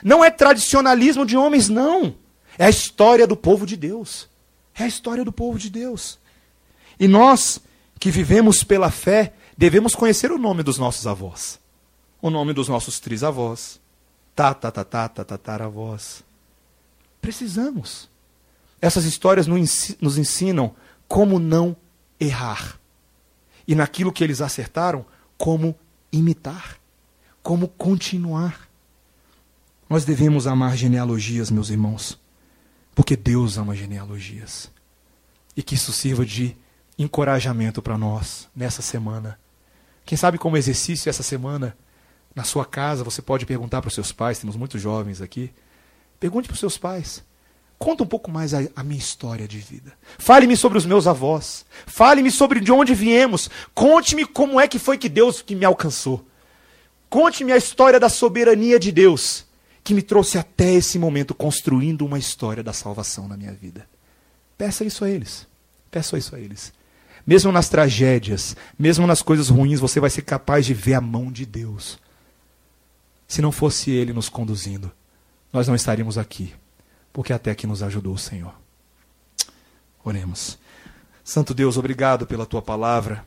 Não é tradicionalismo de homens, não. É a história do povo de Deus. É a história do povo de Deus. E nós, que vivemos pela fé, devemos conhecer o nome dos nossos avós, o nome dos nossos trisavós, tataravós. Precisamos. Essas histórias nos ensinam como não errar. E naquilo que eles acertaram, como imitar, como continuar. Nós devemos amar genealogias, meus irmãos, porque Deus ama genealogias. E que isso sirva de encorajamento para nós nessa semana quem sabe como exercício essa semana, na sua casa, você pode perguntar para os seus pais, temos muitos jovens aqui. Pergunte para os seus pais. Conta um pouco mais a, a minha história de vida. Fale-me sobre os meus avós. Fale-me sobre de onde viemos. Conte-me como é que foi que Deus que me alcançou. Conte-me a história da soberania de Deus que me trouxe até esse momento construindo uma história da salvação na minha vida. Peça isso a eles. Peça isso a eles. Mesmo nas tragédias, mesmo nas coisas ruins, você vai ser capaz de ver a mão de Deus. Se não fosse Ele nos conduzindo, nós não estaríamos aqui, porque até que nos ajudou o Senhor. Oremos. Santo Deus, obrigado pela tua palavra,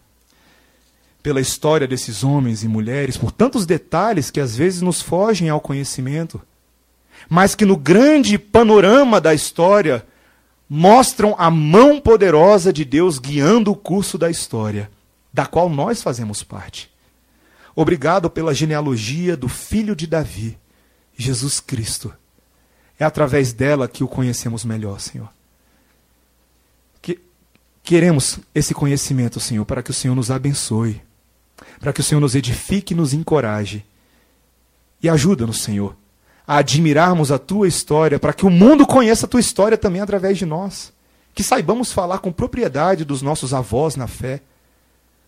pela história desses homens e mulheres, por tantos detalhes que às vezes nos fogem ao conhecimento, mas que no grande panorama da história mostram a mão poderosa de Deus guiando o curso da história, da qual nós fazemos parte. Obrigado pela genealogia do filho de Davi, Jesus Cristo. É através dela que o conhecemos melhor, Senhor. Que queremos esse conhecimento, Senhor, para que o Senhor nos abençoe, para que o Senhor nos edifique e nos encoraje. E ajuda-nos, Senhor, a admirarmos a tua história, para que o mundo conheça a tua história também através de nós. Que saibamos falar com propriedade dos nossos avós na fé,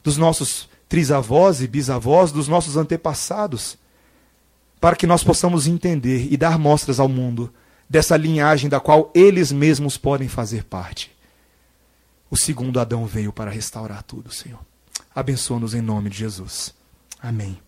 dos nossos trisavós e bisavós, dos nossos antepassados, para que nós possamos entender e dar mostras ao mundo dessa linhagem da qual eles mesmos podem fazer parte. O segundo Adão veio para restaurar tudo, Senhor. Abençoa-nos em nome de Jesus. Amém.